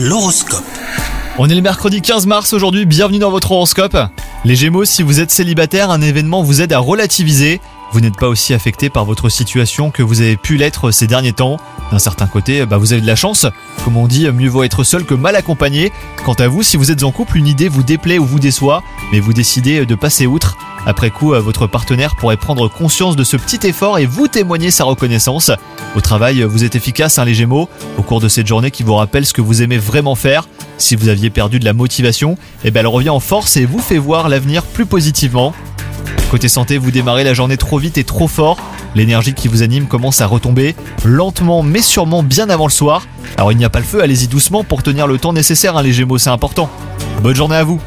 L'horoscope. On est le mercredi 15 mars aujourd'hui, bienvenue dans votre horoscope. Les Gémeaux, si vous êtes célibataire, un événement vous aide à relativiser. Vous n'êtes pas aussi affecté par votre situation que vous avez pu l'être ces derniers temps. D'un certain côté, bah, vous avez de la chance. Comme on dit, mieux vaut être seul que mal accompagné. Quant à vous, si vous êtes en couple, une idée vous déplaît ou vous déçoit, mais vous décidez de passer outre. Après coup, euh, votre partenaire pourrait prendre conscience de ce petit effort et vous témoigner sa reconnaissance. Au travail, vous êtes efficace, hein, les Gémeaux, au cours de cette journée qui vous rappelle ce que vous aimez vraiment faire. Si vous aviez perdu de la motivation, eh ben elle revient en force et vous fait voir l'avenir plus positivement. Côté santé, vous démarrez la journée trop vite et trop fort. L'énergie qui vous anime commence à retomber, lentement mais sûrement bien avant le soir. Alors il n'y a pas le feu, allez-y doucement pour tenir le temps nécessaire, hein, les Gémeaux, c'est important. Bonne journée à vous